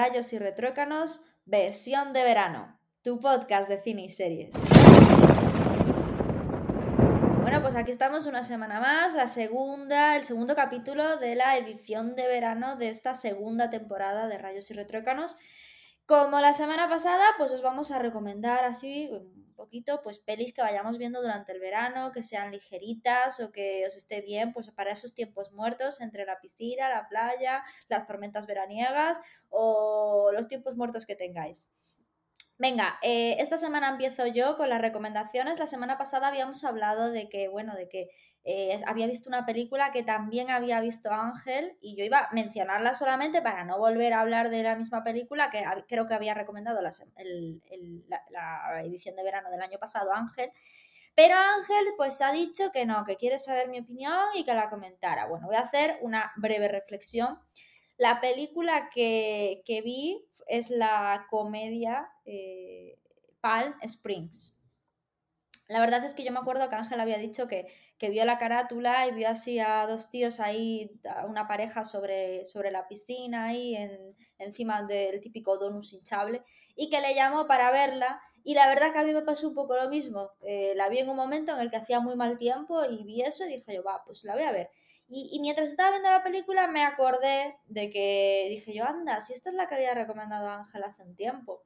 Rayos y Retrócanos, versión de verano, tu podcast de cine y series. Bueno, pues aquí estamos una semana más, la segunda, el segundo capítulo de la edición de verano de esta segunda temporada de Rayos y Retrócanos. Como la semana pasada, pues os vamos a recomendar así poquito, pues pelis que vayamos viendo durante el verano, que sean ligeritas o que os esté bien, pues para esos tiempos muertos entre la piscina, la playa, las tormentas veraniegas o los tiempos muertos que tengáis. Venga, eh, esta semana empiezo yo con las recomendaciones. La semana pasada habíamos hablado de que, bueno, de que eh, había visto una película que también había visto Ángel y yo iba a mencionarla solamente para no volver a hablar de la misma película que creo que había recomendado la, edición de verano del año pasado Ángel. Pero Ángel pues ha dicho que no, que quiere saber mi opinión y que la comentara. Bueno, voy a hacer una breve reflexión. La película que, vi es la comedia eh, Palm Springs. La verdad es que yo me acuerdo que Ángel había dicho que, vio la carátula y vio así a dos tíos ahí, una pareja sobre, sobre la piscina ahí en, encima del típico donus hinchable y que le llamó para verla y la verdad que a mí me pasó un poco lo mismo. Eh, la vi en un momento en el que hacía muy mal tiempo y vi eso y dije yo, va, pues la voy a ver. Y, mientras estaba viendo la película me acordé de que dije yo, anda, si esta es la que había recomendado Ángel hace un tiempo.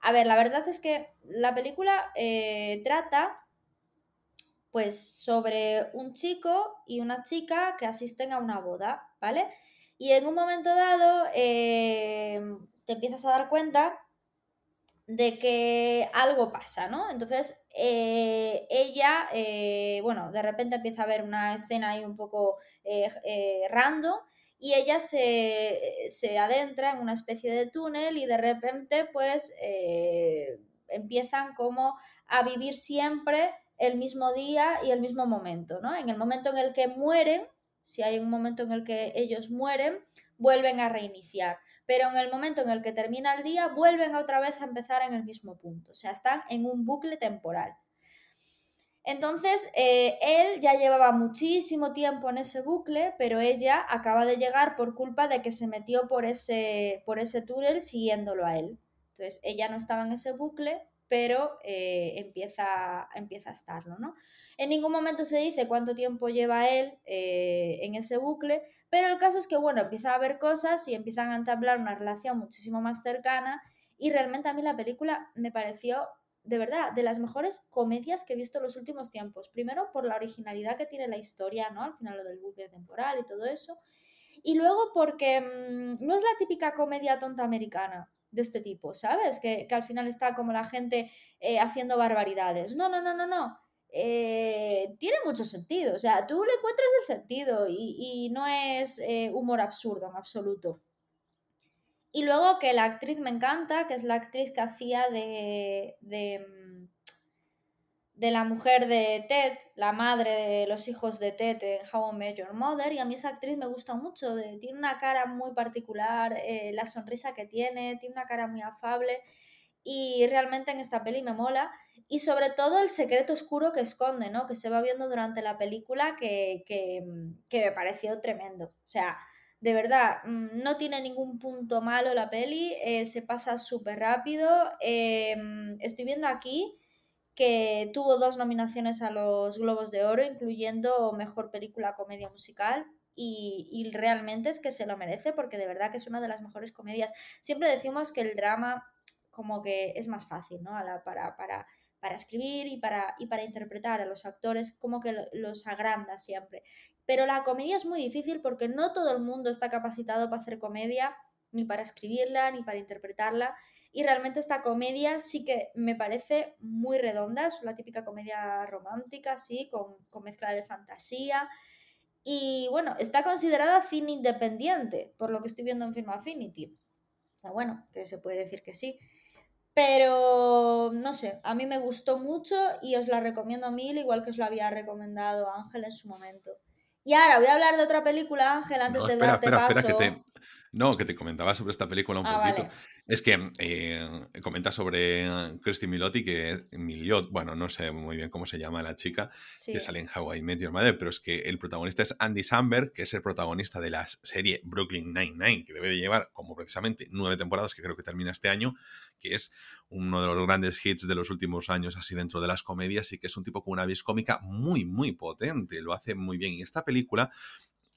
A ver, la verdad es que la película eh, trata pues sobre un chico y una chica que asisten a una boda, ¿vale? Y en un momento dado eh, te empiezas a dar cuenta de que algo pasa, ¿no? Entonces eh, ella, bueno, de repente empieza a ver una escena ahí un poco random y ella se, adentra en una especie de túnel y de repente pues eh, empiezan como a vivir siempre el mismo día y el mismo momento, ¿no? En el momento en el que mueren, si hay un momento en el que ellos mueren, vuelven a reiniciar, pero en el momento en el que termina el día, vuelven otra vez a empezar en el mismo punto, o sea, están en un bucle temporal. Entonces, eh, él ya llevaba muchísimo tiempo en ese bucle, pero ella acaba de llegar por culpa de que se metió por ese, por ese túnel siguiéndolo a él. Entonces, ella no estaba en ese bucle, pero eh, empieza, empieza a estarlo, ¿no? En ningún momento se dice cuánto tiempo lleva él eh, en ese bucle, pero el caso es que, bueno, empieza a haber cosas y empiezan a entablar una relación muchísimo más cercana y realmente a mí la película me pareció de verdad, de las mejores comedias que he visto en los últimos tiempos. Primero por la originalidad que tiene la historia, ¿no? Al final lo del bucle temporal y todo eso. Y luego porque mm, no es la típica comedia tonta americana de este tipo, ¿sabes? Que, al final está como la gente eh, haciendo barbaridades. No, no, no, no, no. Eh, tiene mucho sentido. O sea, tú le encuentras el sentido y, no es eh, humor absurdo en absoluto. Y luego que la actriz me encanta, que es la actriz que hacía de, de, mm, de, la mujer de Ted, la madre de los hijos de Ted en How I Met Your Mother. Y a mí esa actriz me gusta mucho, tiene una cara muy particular, eh, la sonrisa que tiene, tiene una cara muy afable. Y realmente en esta peli me mola. Y sobre todo el secreto oscuro que esconde, ¿no? Que se va viendo durante la película que, que, que me pareció tremendo. O sea, de verdad, mm, no tiene ningún punto malo la peli, eh, se pasa súper rápido. Em, estoy viendo aquí que tuvo dos nominaciones a los Globos de Oro, incluyendo Mejor Película Comedia Musical. Y, realmente es que se lo merece porque de verdad que es una de las mejores comedias. Siempre decimos que el drama como que es más fácil, ¿no? para, escribir y para, interpretar a los actores, como que los agranda siempre. Pero la comedia es muy difícil porque no todo el mundo está capacitado para hacer comedia, ni para escribirla, ni para interpretarla. Y realmente esta comedia sí que me parece muy redonda, es la típica comedia romántica, sí, con, con mezcla de fantasía. Y bueno, está considerada cine independiente, por lo que estoy viendo en Film Affinity. Bueno, que se puede decir que sí. Pero no sé, a mí me gustó mucho y os la recomiendo mil, igual que os la había recomendado Ángel en su momento. Y ahora voy a hablar de otra película, Ángel, antes de darte paso. No, que te comentaba sobre esta película un Ah, poquito. vale. Es que eh, comenta sobre eh, Christy Milotti, que Miliot, bueno, no sé muy bien cómo se llama la chica, Sí. que sale en Hawaii Met Your Mother, pero es que el protagonista es Andy Samberg, que es el protagonista de la serie Brooklyn Nine-Nine, que debe de llevar como precisamente nueve temporadas, que creo que termina este año, que es uno de los grandes hits de los últimos años así dentro de las comedias y que es un tipo con una vis cómica muy, muy potente, lo hace muy bien. Y esta película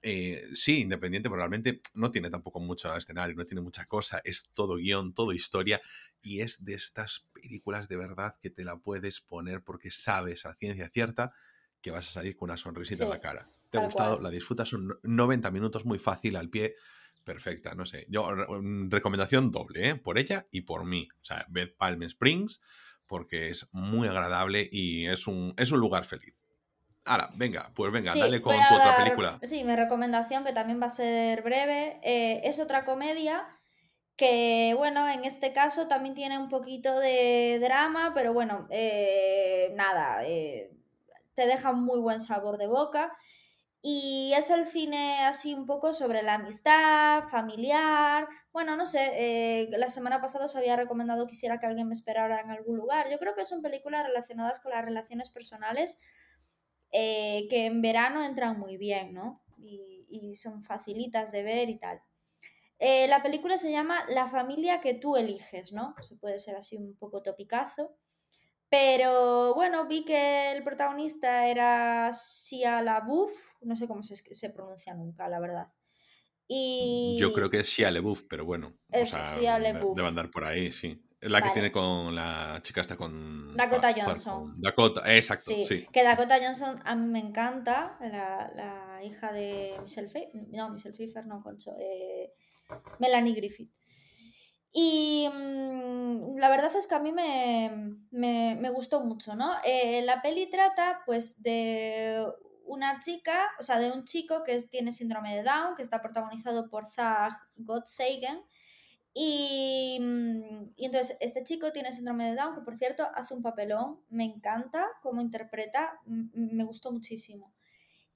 eh, sí, independiente, pero realmente no tiene tampoco mucho escenario, no tiene mucha cosa, es todo guion, todo historia, y es de estas películas de verdad que te la puedes poner porque sabes a ciencia cierta que vas a salir con una sonrisita en la cara. Te ha gustado, cual. la disfrutas, son no- 90 minutos muy fácil al pie, perfecta, no sé. Yo, re- mm, recomendación doble, ¿eh? por ella y por mí. O sea, ved Palm Springs porque es muy agradable y es un, es un lugar feliz. Ahora, venga, pues venga, Sí, dale con tu otra película. Sí, mi recomendación, que también va a ser breve, eh, es otra comedia que, bueno, en este caso también tiene un poquito de drama, pero bueno, eh, nada, eh, te deja muy buen sabor de boca. Y es el cine así un poco sobre la amistad, familiar. Bueno, no sé, eh, la semana pasada os había recomendado quisiera que alguien me esperara en algún lugar. Yo creo que son películas relacionadas con las relaciones personales eh, que en verano entran muy bien, ¿no? Y, y son facilitas de ver y tal. Eh, la película se llama La familia que tú eliges, ¿no? Se puede ser así un poco topicazo. Pero bueno, vi que el protagonista era Sia LaBeouf, no sé cómo se, se pronuncia nunca, la verdad. Y... Yo creo que es Shia LaBeouf, pero bueno, o Eso, sea, Shia de- LaBeouf. debe andar por ahí, sí. La que tiene con la chica esta con... Dakota ah, Johnson. con Dakota, exacto, Sí, sí. que Dakota Johnson a mí me encanta, la, la hija de Michelle Pfeiffer, no, Michelle Pfeiffer, no, concho, eh, Melanie Griffith. Y mm, la verdad es que a mí me, me- me gustó mucho, ¿no? Eh, la peli trata pues de una chica, o sea, de un chico que tiene síndrome de Down, que está protagonizado por Zach Gottsagen. Y, mm, y entonces este chico tiene síndrome de Down, que por cierto hace un papelón, me encanta cómo interpreta, me gustó muchísimo.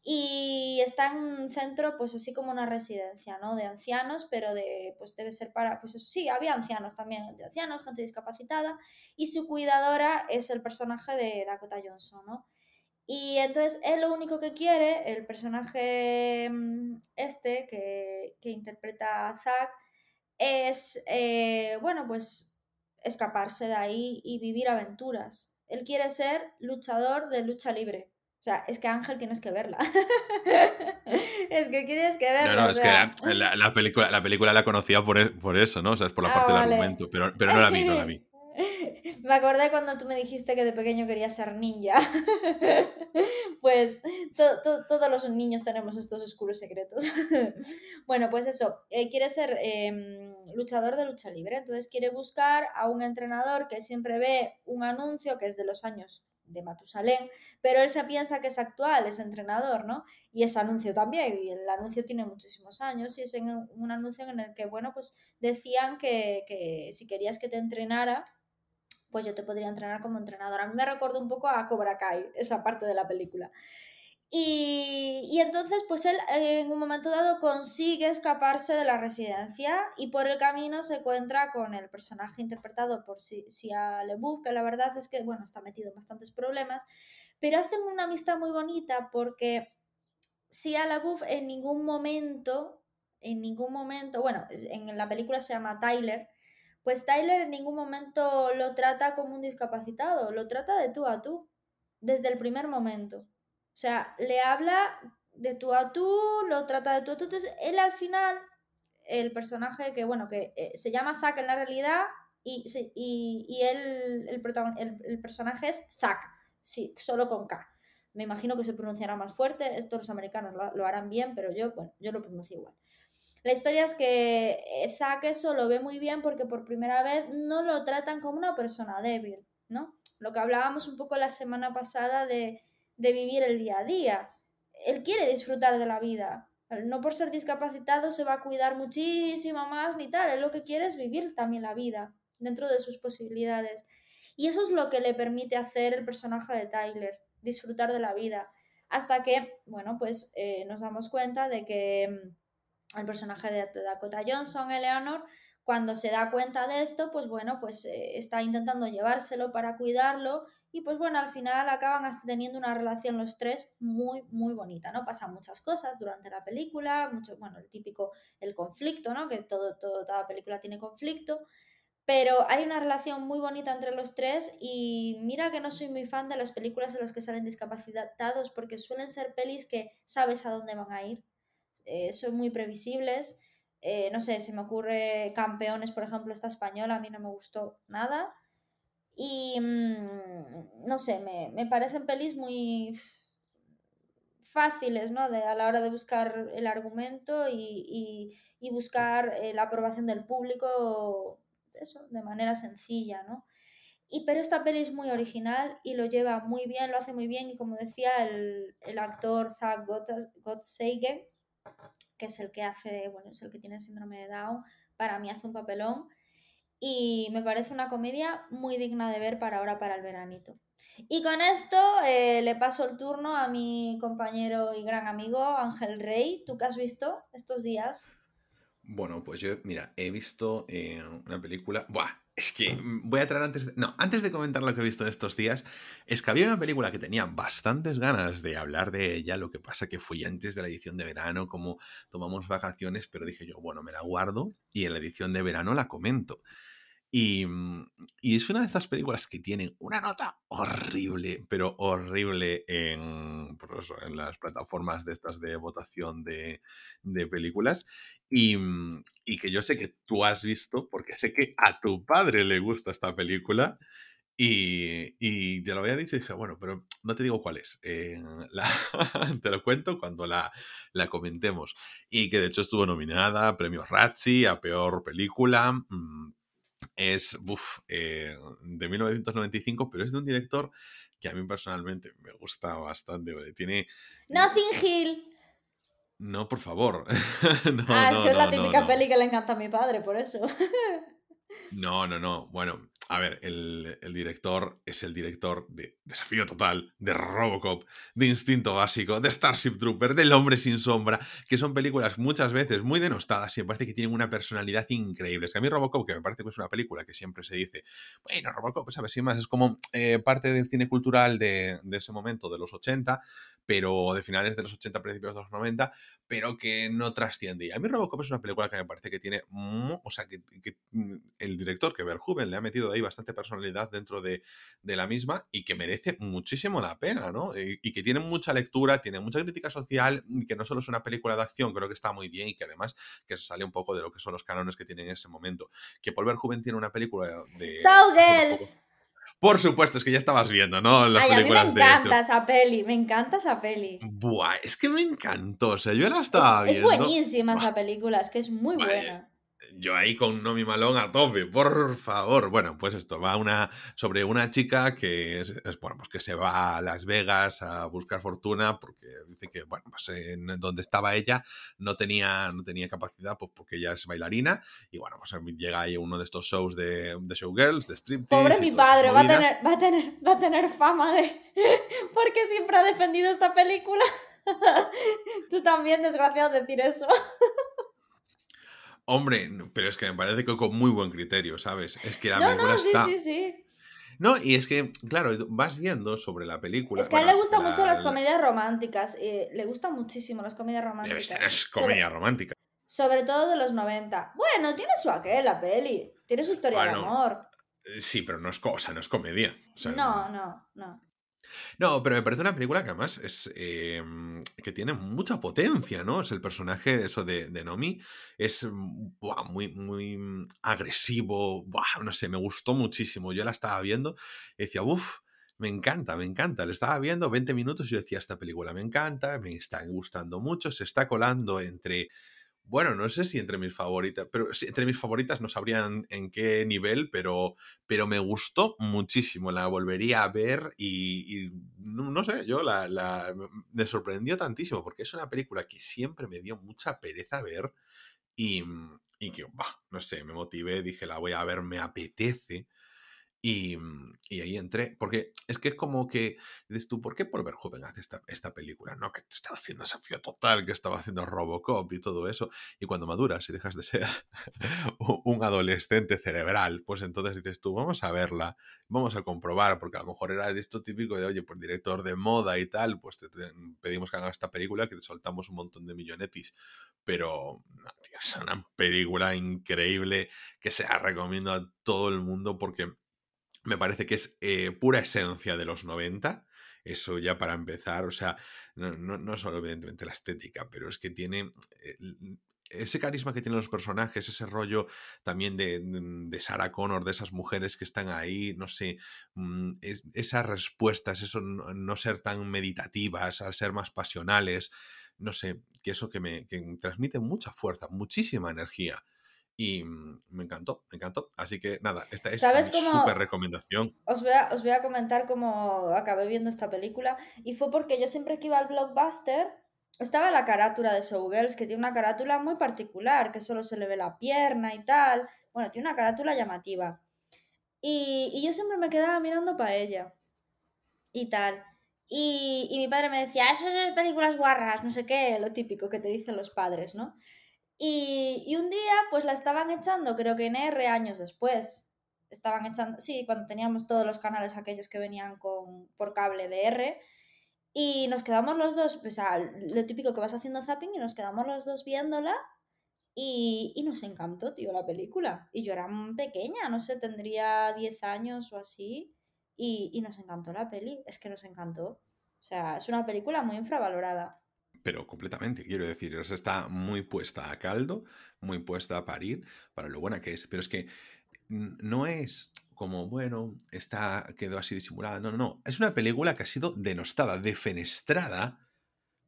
Y está en un centro, pues así como una residencia, ¿no? De ancianos, pero de, pues debe ser para, pues sí, había ancianos también, de ancianos, gente discapacitada, y su cuidadora es el personaje de Dakota Johnson, ¿no? Y entonces él lo único que quiere, el personaje mm, este que, que interpreta a Zack, es, eh, bueno, pues escaparse de ahí y vivir aventuras. Él quiere ser luchador de lucha libre. O sea, es que Ángel tienes que verla. es que tienes que verla. No, no, es que la, la- la película, la película la conocía por, e- por eso, ¿no? O sea, es por la Ah, parte vale. del argumento, pero, pero no la vi, no la vi. Me acordé cuando tú me dijiste que de pequeño querías ser ninja. pues to- to- todos los niños tenemos estos oscuros secretos. bueno, pues eso, eh, quiere ser em, luchador de lucha libre, entonces quiere buscar a un entrenador que siempre ve un anuncio que es de los años de Matusalén, pero él se piensa que es actual, es entrenador, ¿no? Y ese anuncio también, y el anuncio tiene muchísimos años, y es un anuncio en el que, bueno, pues decían que, que si querías que te entrenara, pues yo te podría entrenar como entrenador. A mí me recordó un poco a Cobra Kai, esa parte de la película. Y, entonces, pues él eh, en un momento dado consigue escaparse de la residencia y por el camino se encuentra con el personaje interpretado por Si- Sia LeBouf, que la verdad es que, bueno, está metido en bastantes problemas, pero hacen una amistad muy bonita porque Sia LaBeouf en ningún momento, en ningún momento, bueno, en la película se llama Tyler, pues Tyler en ningún momento lo trata como un discapacitado, lo trata de tú a tú, desde el primer momento. O sea, le habla de tú a tú, lo trata de tú a tú. Entonces, él al final, el personaje que, bueno, que eh, se llama Zack en la realidad y, y, él, el, el personaje es Zack, sí, solo con K. Me imagino que se pronunciará más fuerte, esto los americanos lo, lo harán bien, pero yo, bueno, yo lo pronuncio igual. La historia es que eh, Zack eso lo ve muy bien porque por primera vez no lo tratan como una persona débil, ¿no? Lo que hablábamos un poco la semana pasada de, de vivir el día a día. Él quiere disfrutar de la vida. No por ser discapacitado se va a cuidar muchísimo más ni tal. Él lo que quiere es vivir también la vida dentro de sus posibilidades. Y eso es lo que le permite hacer el personaje de Tyler, disfrutar de la vida. Hasta que, bueno, pues eh, nos damos cuenta de que el personaje de Dakota Johnson, Eleanor, cuando se da cuenta de esto, pues bueno, pues eh, está intentando llevárselo para cuidarlo y pues bueno, al final acaban teniendo una relación los tres muy, muy bonita, ¿no? Pasan muchas cosas durante la película, mucho, bueno, el típico, el conflicto, ¿no? Que todo, todo, toda película tiene conflicto, pero hay una relación muy bonita entre los tres y mira que no soy muy fan de las películas en las que salen discapacitados porque suelen ser pelis que sabes a dónde van a ir, eh, son muy previsibles eh, no sé, se me ocurre Campeones, por ejemplo, esta española, a mí no me gustó nada. Y mm, no sé, me, parecen pelis muy fáciles, ¿no? De, a la hora de buscar el argumento y, buscar eh, la aprobación del público, eso, de manera sencilla, ¿no? Y, pero esta peli es muy original y lo lleva muy bien, lo hace muy bien y como decía el, actor Zach Gottsagen, que es el que hace, bueno, es el que tiene síndrome de Down, para mí hace un papelón y me parece una comedia muy digna de ver para ahora, para el veranito. Y con esto eh, le paso el turno a mi compañero y gran amigo Ángel Rey. ¿Tú qué has visto estos días? Bueno, pues yo, mira, he visto eh, una película. Buah, es que mm, voy a traer antes de, No, antes de comentar lo que he visto estos días, es que había una película que tenía bastantes ganas de hablar de ella, lo que pasa que fui antes de la edición de verano, como tomamos vacaciones, pero dije yo, bueno, me la guardo y en la edición de verano la comento. Mm, y, es una de estas películas que tienen una nota horrible, pero horrible en, pues en las plataformas de estas de votación de, películas. Mm, y, que yo sé que tú has visto, porque sé que a tu padre le gusta esta película. Y, te lo había dicho y dije, bueno, pero no te digo cuál es. Eh, te lo cuento cuando la, la, comentemos. Y que de hecho estuvo nominada a premios Razzie, a peor película. Mm, es eh, de 1995, pero es de un director que a mí personalmente me gusta bastante. Tiene. Nothing Hill. No, por favor. ah, es que es la típica peli que le encanta a mi padre, por eso. no, no, no. Bueno, a ver, el, director es el director de Desafío Total, de Robocop, de Instinto Básico, de Starship Trooper, del Hombre Sin Sombra, que son películas muchas veces muy denostadas y me parece que tienen una personalidad increíble. Es que a mí Robocop, que me parece que es una película que siempre se dice, bueno, Robocop, ¿sabes? Sin más, es como eh, parte del cine cultural de, de ese momento, de los 80, pero de finales de los 80, principios de los 90, pero que no trasciende. Y a mí Robocop es una película que me parece que tiene, o sea, que, mm, el director, que Verhoeven, le ha metido ahí bastante personalidad dentro de, la misma y que merece muchísimo la pena, ¿no? Y, que tiene mucha lectura, tiene mucha crítica social, que no solo es una película de acción, creo que está muy bien y que además que se sale un poco de lo que son los canones que tiene en ese momento. Que Paul Verhoeven tiene una película de... Por supuesto, es que ya estabas viendo, ¿no? Las Ay, a mí me encanta esa peli, me encanta esa peli. Buah, es que me encantó, o sea, yo la estaba es, viendo. Es buenísima esa película, es que es muy buena yo ahí con Nomi Malón a tope, por favor. Bueno, pues esto va una, sobre una chica que es, bueno, pues que se va a Las Vegas a buscar fortuna porque dice que, bueno, pues en donde estaba ella no tenía, no tenía capacidad, pues porque ella es bailarina y bueno, pues llega ahí uno de estos shows de, de showgirls, de striptease. Pobre mi padre, va a, tener, va, a tener, va a tener fama de... porque siempre ha defendido esta película. Tú también, desgraciado, decir eso. Hombre, pero es que me parece que con muy buen criterio, ¿sabes? Es que la no, película no, está. Sí, sí. No, y es que, claro, vas viendo sobre la película. Es que a él le gustan mucho las comedias románticas. Eh, le gustan muchísimo las comedias románticas. Es comedia romántica. Sobre todo de los 90. Bueno, tiene su aquel, la peli. Tiene su historia de amor. Eh, sí, pero no es, cosa, no es comedia. no, no, no. No, pero me parece una película que además es em, que tiene mucha potencia, ¿no? Es el personaje eso de, Nomi. Es mm, muy, muy agresivo. no sé, me gustó muchísimo. Yo la estaba viendo y decía, uff, me encanta, me encanta. Le estaba viendo 20 minutos y yo decía, esta película me encanta, me está gustando mucho, se está colando entre bueno, no sé si entre mis favoritas, pero entre mis favoritas no sabrían en qué nivel, pero, pero me gustó muchísimo. La volvería a ver y, no, sé, yo la, me sorprendió tantísimo porque es una película que siempre me dio mucha pereza ver y, y que, bah, no sé, me motivé, dije, la voy a ver, me apetece. Y, mm, y, ahí entré, porque es que es como que dices tú, ¿por qué Paul Verhoeven hace esta, esta película? No, que estaba haciendo desafío total, que estaba haciendo Robocop y todo eso. Y cuando maduras y dejas de ser un adolescente cerebral, pues entonces dices tú, vamos a verla, vamos a comprobar, porque a lo mejor era de esto típico de, oye, pues director de moda y tal, pues te, pedimos que haga esta película, que te soltamos un montón de millonetis. Pero, no, tío, es una película increíble que se la recomiendo a todo el mundo porque me parece que es eh, pura esencia de los 90. Eso ya para empezar, o sea, no, no, solo evidentemente la estética, pero es que tiene eh, ese carisma que tienen los personajes, ese rollo también de, de, Sarah Connor, de esas mujeres que están ahí, no sé, mm, esas respuestas, eso no, ser tan meditativas, al ser más pasionales, no sé, que eso que me que transmite mucha fuerza, muchísima energía. Y mm, me encantó, me encantó. Así que nada, esta es una súper recomendación. Os voy, a, os voy a comentar cómo acabé viendo esta película. Y fue porque yo siempre que iba al blockbuster, estaba la carátula de Showgirls, que tiene una carátula muy particular, que solo se le ve la pierna y tal. Bueno, tiene una carátula llamativa. Y, y yo siempre me quedaba mirando para ella. Y tal. Y, y mi padre me decía, eso es películas guarras, no sé qué, lo típico que te dicen los padres, ¿no? Y, un día, pues la estaban echando, creo que en R años después. Estaban echando, sí, cuando teníamos todos los canales aquellos que venían con, por cable de R. Y nos quedamos los dos, pues lo típico que vas haciendo zapping, y nos quedamos los dos viéndola. Y, y nos encantó, tío, la película. Y yo era pequeña, no sé, tendría 10 años o así. Y, y nos encantó la peli, es que nos encantó. O sea, es una película muy infravalorada pero completamente, quiero decir, está muy puesta a caldo, muy puesta a parir para lo buena que es, pero es que no es como, bueno, está, quedó así disimulada, no, no, no, es una película que ha sido denostada, defenestrada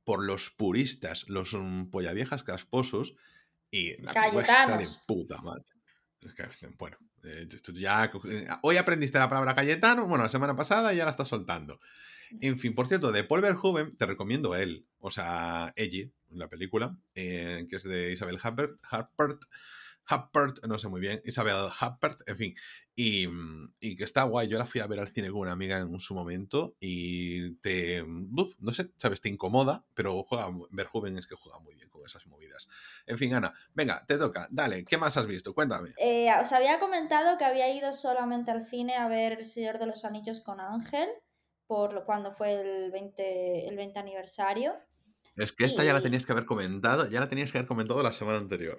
por los puristas, los um, pollaviejas casposos y la cuesta de puta madre. Es que, bueno, eh, ya, eh, hoy aprendiste la palabra Cayetano, bueno, la semana pasada ya la estás soltando. En fin, por cierto, de Paul Verhoeven te recomiendo a él, o sea, Ellie, la película, eh, que es de Isabel Huppert, Huppert, no sé muy bien, Isabel Huppert, en fin, y, que está guay. Yo la fui a ver al cine con una amiga en su momento y te, no sé, sabes, te incomoda, pero juega, Verhoeven es que juega muy bien con esas movidas. En fin, Ana, venga, te toca, dale, ¿qué más has visto? Cuéntame. Eh, os había comentado que había ido solamente al cine a ver El Señor de los Anillos con Ángel por cuando fue el 20, el 20 aniversario. Es que esta ya la tenías que haber comentado, ya la tenías que haber comentado la semana anterior.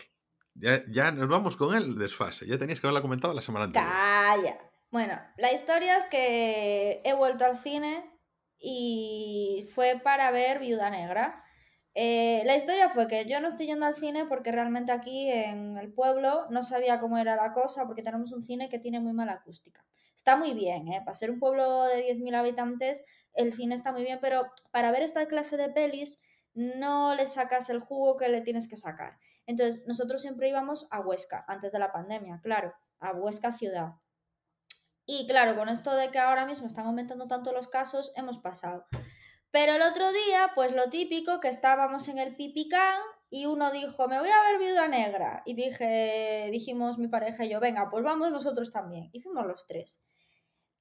Ya, ya nos vamos con el desfase, ya tenías que haberla comentado la semana anterior. Calla. Bueno, la historia es que he vuelto al cine y fue para ver Viuda Negra. Eh, la historia fue que yo no estoy yendo al cine porque realmente aquí en el pueblo no sabía cómo era la cosa porque tenemos un cine que tiene muy mala acústica. Está muy bien, ¿eh? Para ser un pueblo de 10.000 habitantes, el cine está muy bien, pero para ver esta clase de pelis no le sacas el jugo que le tienes que sacar. Entonces, nosotros siempre íbamos a Huesca, antes de la pandemia, claro, a Huesca ciudad. Y claro, con esto de que ahora mismo están aumentando tanto los casos, hemos pasado. Pero el otro día, pues lo típico, que estábamos en el Pipicán y uno dijo, me voy a ver Viuda Negra. Y dije, dijimos mi pareja y yo, venga, pues vamos nosotros también. Y fuimos los tres.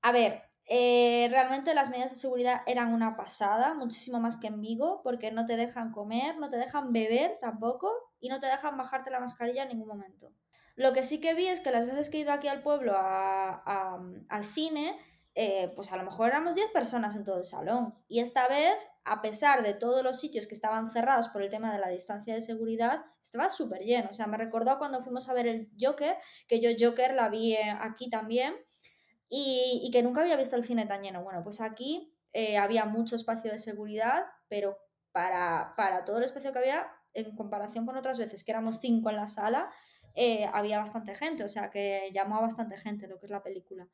A ver, eh, realmente las medidas de seguridad eran una pasada, muchísimo más que en Vigo, porque no te dejan comer, no te dejan beber tampoco y no te dejan bajarte la mascarilla en ningún momento. Lo que sí que vi es que las veces que he ido aquí al pueblo al cine, eh, pues a lo mejor éramos 10 personas en todo el salón. Y esta vez a pesar de todos los sitios que estaban cerrados por el tema de la distancia de seguridad, estaba súper lleno. O sea, me recordó cuando fuimos a ver el Joker, que yo Joker la vi eh, aquí también y, que nunca había visto el cine tan lleno. Bueno, pues aquí eh, había mucho espacio de seguridad, pero para, todo el espacio que había, en comparación con otras veces que éramos cinco en la sala, había bastante gente, o sea que llamó a bastante gente lo que es la película.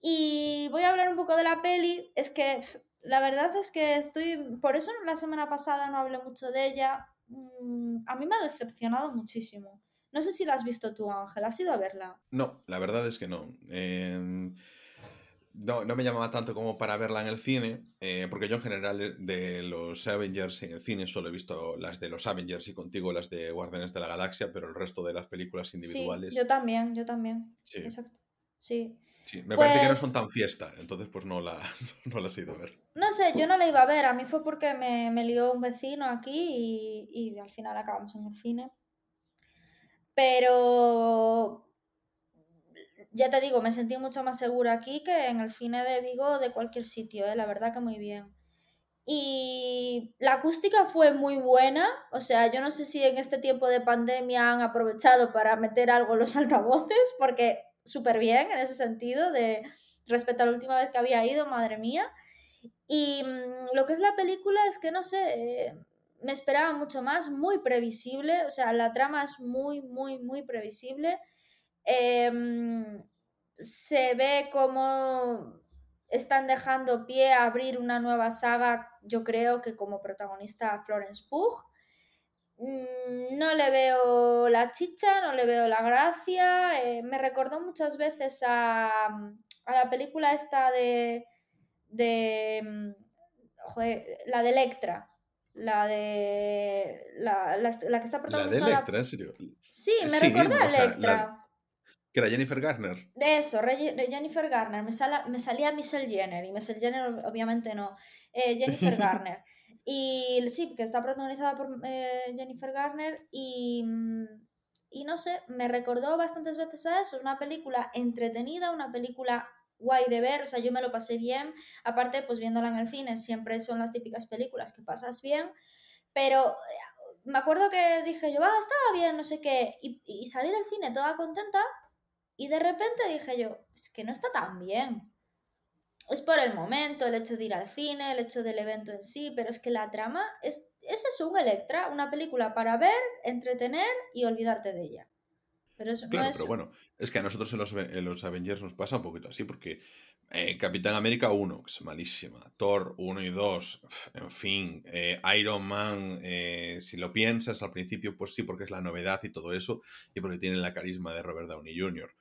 Y voy a hablar un poco de la peli, es que la verdad es que estoy, por eso la semana pasada no hablé mucho de ella. Mm, a mí me ha decepcionado muchísimo. No sé si la has visto tú, Ángel. ¿Has ido a verla? No, la verdad es que no. Em, no, me llamaba tanto como para verla en el cine, eh, porque yo en general de los Avengers en el cine solo he visto las de los Avengers y contigo las de Guardianes de la Galaxia, pero el resto de las películas individuales. Sí, yo también, yo también. Sí. Exacto. Sí. Sí, me parece que no Pues son tan fiesta, entonces pues no la, no la has ido a ver. No sé, yo no la iba a ver, a mí fue porque me, me lió un vecino aquí y, y al final acabamos en el cine. Pero ya te digo, me sentí mucho más segura aquí que en el cine de Vigo de cualquier sitio, ¿eh? la verdad que muy bien. Y la acústica fue muy buena, o sea, yo no sé si en este tiempo de pandemia han aprovechado para meter algo en los altavoces, porque súper bien en ese sentido, de respecto a la última vez que había ido, madre mía. Y mm, lo que es la película es que no sé, eh, me esperaba mucho más, muy previsible, o sea, la trama es muy, muy, muy previsible. Em, se ve como están dejando pie a abrir una nueva saga, yo creo que como protagonista Florence Pugh. Mm, No le veo la chicha, no le veo la gracia. eh, me recordó muchas veces a, a la película esta de, de mm, joder, la de Electra, la de la, la, la que está La de protagonizada. Electra, en serio. Sí, me Sí, recordó a o sea, la, Electra. que era Jennifer Garner. De eso, Re- Jennifer Garner, me, sala- me salía Michelle Jenner y Michelle Jenner ob- obviamente no, eh, Jennifer Garner. Y sí, que está protagonizada por eh, Jennifer Garner y, mm, y no sé, me recordó bastantes veces a eso, es una película entretenida, una película guay de ver, o sea, yo me lo pasé bien, aparte pues viéndola en el cine siempre son las típicas películas que pasas bien, pero eh, me acuerdo que dije yo, ah, estaba bien, no sé qué, y, y salí del cine toda contenta y de repente dije yo, es que no está tan bien. Es por el momento, el hecho de ir al cine, el hecho del evento en sí, pero es que la trama es, es eso, un Electra, una película para ver, entretener y olvidarte de ella. Pero eso no Claro, es... pero bueno, es que a nosotros en los, en los Avengers nos pasa un poquito así, porque eh, Capitán América 1, que es malísima, Thor 1 y 2, en fin, eh, Iron Man, eh, si lo piensas al principio, pues sí, porque es la novedad y todo eso, y porque tiene la carisma de Robert Downey Jr.,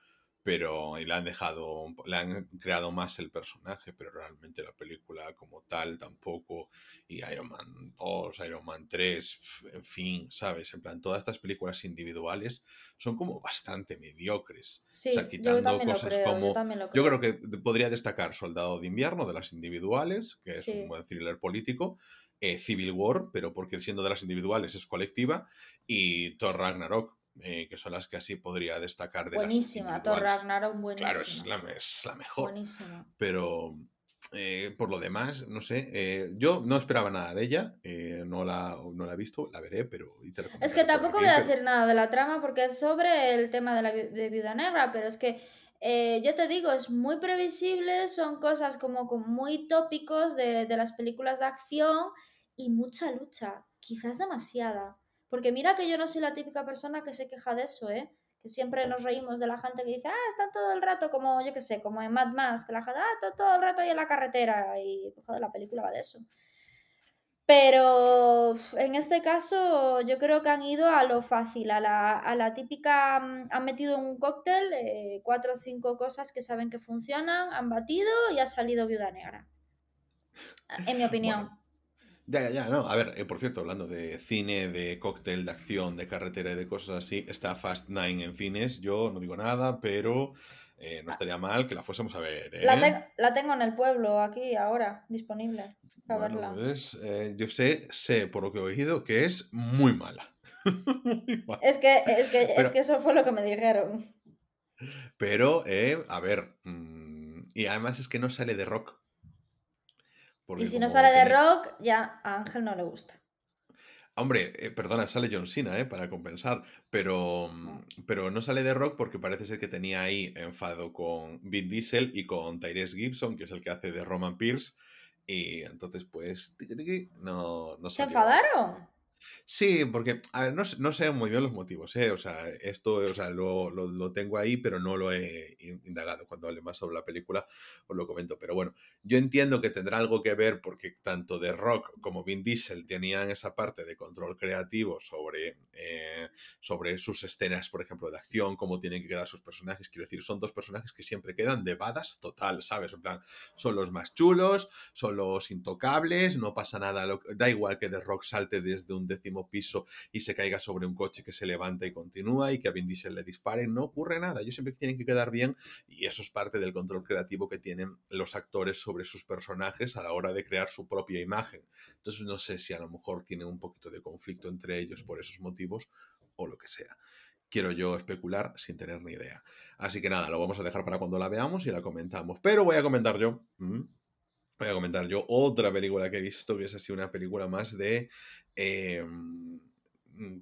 pero y le han dejado, le han creado más el personaje, pero realmente la película como tal tampoco, y Iron Man 2, Iron Man 3, en fin, ¿sabes? En plan, todas estas películas individuales son como bastante mediocres. Sí, o sea, yo quitando cosas creo, yo como... también lo Yo creo. creo que podría destacar Soldado de Invierno de las individuales, que es un buen thriller político, eh, Civil War, pero porque siendo de las individuales es colectiva, y Thor Ragnarok, eh, que son las que así podría destacar de las buenísima, Thor individuales. Ragnarok, Claro, es buenísima, la, es la mejor, buenísima. pero eh, por lo demás, no sé, eh, yo no esperaba nada de ella, eh, no, la, no la he visto, la veré, pero Es que tampoco voy a pero decir nada de la trama porque es sobre el tema de la de Viuda Negra, pero es que eh, yo te digo, es muy previsible, son cosas como, como muy tópicos de, de las películas de acción y mucha lucha, quizás demasiada. Porque mira que yo no soy la típica persona que se queja de eso, ¿eh? Que siempre nos reímos de la gente que dice, ah, están todo el rato como, yo qué sé, como en Mad Max, que la gente, ah, to- todo, el rato ahí en la carretera y, joder, la película va de eso. Pero en este caso yo creo que han ido a lo fácil, a la, a la típica, mm, han metido en un cóctel eh, cuatro o cinco cosas que saben que funcionan, han batido y ha salido viuda negra, en mi opinión. bueno, ya, ya, ya, no, a ver, eh, por cierto, hablando de cine, de cóctel, de acción, de carretera y de cosas así, está Fast Nine en cines, yo no digo nada, pero eh, no estaría mal que la fuésemos a ver, La, ¿eh? te- la tengo en el pueblo, aquí, ahora, disponible, para Bueno, verla. pues yo sé, sé por lo que he oído que es muy mala. Muy mala. Es que, es que, es que eso fue lo que me dijeron. pero eh, a ver, mm, y además es que no sale de rock, Y si no sale de rock, ya a Ángel no le gusta. Hombre, eh, perdona, sale John Cena, ¿eh? Para compensar, pero, mm, pero no sale de rock porque parece ser que tenía ahí enfado con Vin Diesel y con Tyrese Gibson, que es el que hace de Roman Pierce, y entonces pues tiqui, tiqui, no, no ¿Se enfadaron? Sí, porque, a ver, no, no sé muy bien los motivos, ¿eh? O sea, esto, o sea, lo, lo- tengo ahí, pero no lo he in- indagado. Cuando hable más sobre la película, os lo comento. Pero bueno, yo entiendo que tendrá algo que ver porque tanto The Rock como Vin Diesel tenían esa parte de control creativo sobre, eh, sobre sus escenas, por ejemplo, de acción, cómo tienen que quedar sus personajes. Quiero decir, son dos personajes que siempre quedan de badas total, ¿sabes? En plan, son los más chulos, son los intocables, no pasa nada, da igual que The Rock salte desde un décimo piso y se caiga sobre un coche que se levanta y continúa y que a Vin Diesel le dispare. No ocurre nada. Ellos siempre tienen que quedar bien y eso es parte del control creativo que tienen los actores sobre sus personajes a la hora de crear su propia imagen. Entonces no sé si a lo mejor tienen un poquito de conflicto entre ellos por esos motivos o lo que sea quiero yo especular sin tener ni idea. Así que nada, lo vamos a dejar para cuando la veamos y la comentamos. Pero voy a comentar yo. voy a comentar yo otra película que he visto, que es así una película más de. Em, mm,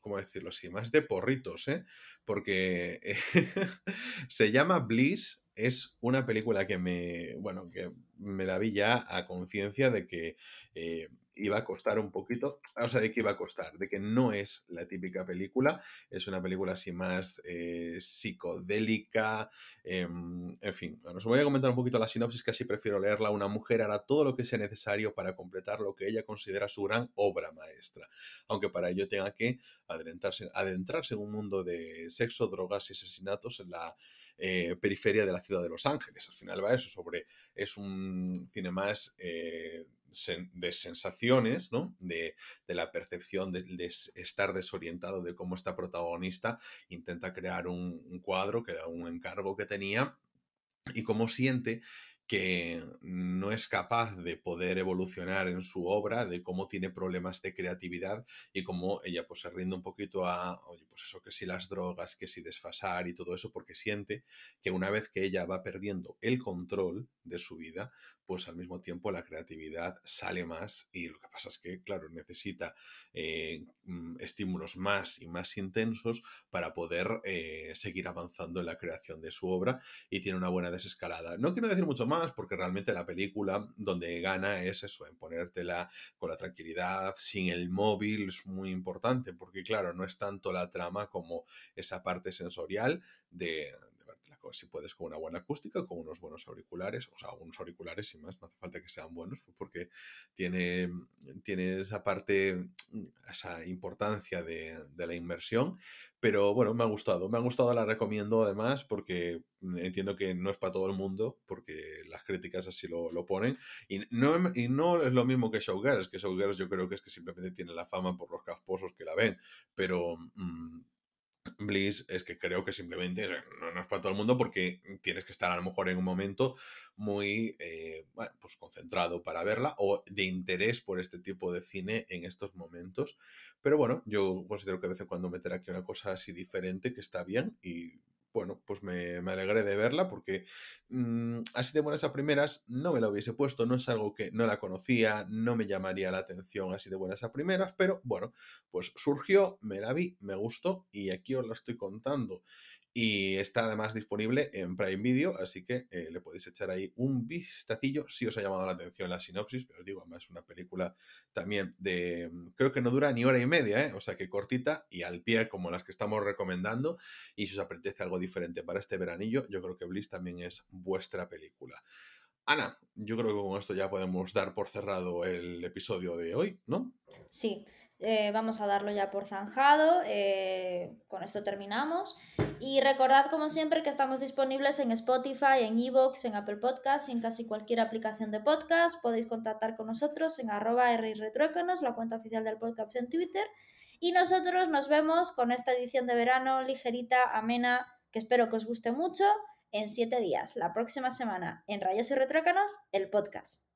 ¿Cómo decirlo así? Más de porritos, ¿eh? Porque se llama Bliss. Es una película que me. Bueno, que me la vi ya a conciencia de que. Eh, iba a costar un poquito, o sea, de qué iba a costar, de que no es la típica película, es una película así más eh, psicodélica, em, en fin, bueno, os voy a comentar un poquito la sinopsis, que así prefiero leerla. Una mujer hará todo lo que sea necesario para completar lo que ella considera su gran obra maestra, aunque para ello tenga que adentrarse, adentrarse en un mundo de sexo, drogas y asesinatos en la eh, periferia de la ciudad de Los Ángeles. Al final va eso sobre, es un cine más... Eh, de sensaciones, ¿no? De, la percepción de, estar desorientado de cómo esta protagonista intenta crear un, un cuadro, que era un encargo que tenía, y cómo siente que no es capaz de poder evolucionar en su obra, de cómo tiene problemas de creatividad y cómo ella pues se rinde un poquito a, oye, pues eso, que si las drogas, que si desfasar y todo eso, porque siente que una vez que ella va perdiendo el control de su vida, pues al mismo tiempo la creatividad sale más y lo que pasa es que, claro, necesita eh, mm, estímulos más y más intensos para poder eh, seguir avanzando en la creación de su obra y tiene una buena desescalada. No quiero decir mucho más porque realmente la película donde gana es eso, en ponértela con la tranquilidad, sin el móvil, es muy importante porque, claro, no es tanto la trama como esa parte sensorial de, si puedes con una buena acústica, con unos buenos auriculares, o sea, unos auriculares sin más, no hace falta que sean buenos, pues porque tiene, tiene esa parte, esa importancia de, la inmersión, pero bueno, me ha gustado, me ha gustado, la recomiendo además porque entiendo que no es para todo el mundo, porque las críticas así lo, ponen, y no, y no es lo mismo que Showgirls, que Showgirls yo creo que es que simplemente tiene la fama por los casposos que la ven, pero... Mm, Bliss es que creo que simplemente no, es para todo el mundo porque tienes que estar a lo mejor en un momento muy eh, pues concentrado para verla o de interés por este tipo de cine en estos momentos. Pero bueno, yo considero que a veces cuando meter aquí una cosa así diferente que está bien y bueno, pues me, alegré de verla porque mm, así de buenas a primeras no me la hubiese puesto, no es algo que no la conocía, no me llamaría la atención así de buenas a primeras, pero bueno, pues surgió, me la vi, me gustó y aquí os la estoy contando. Y está además disponible en Prime Video, así que eh, le podéis echar ahí un vistacillo si os ha llamado la atención la sinopsis. Pero os digo, además es una película también de. Mm, creo que no dura ni hora y media, ¿eh? o sea que cortita y al pie, como las que estamos recomendando. Y si os apetece algo diferente para este veranillo, yo creo que Bliss también es vuestra película. Ana, yo creo que con esto ya podemos dar por cerrado el episodio de hoy, ¿no? Sí, eh, vamos a darlo ya por zanjado. Eh, con esto terminamos. Y recordad, como siempre, que estamos disponibles en Spotify, en Evox, en Apple Podcasts y en casi cualquier aplicación de podcast. Podéis contactar con nosotros en arroba la cuenta oficial del podcast en Twitter. Y nosotros nos vemos con esta edición de verano ligerita, amena, que espero que os guste mucho, en siete días, la próxima semana, en Rayos y Retrócanos, el podcast.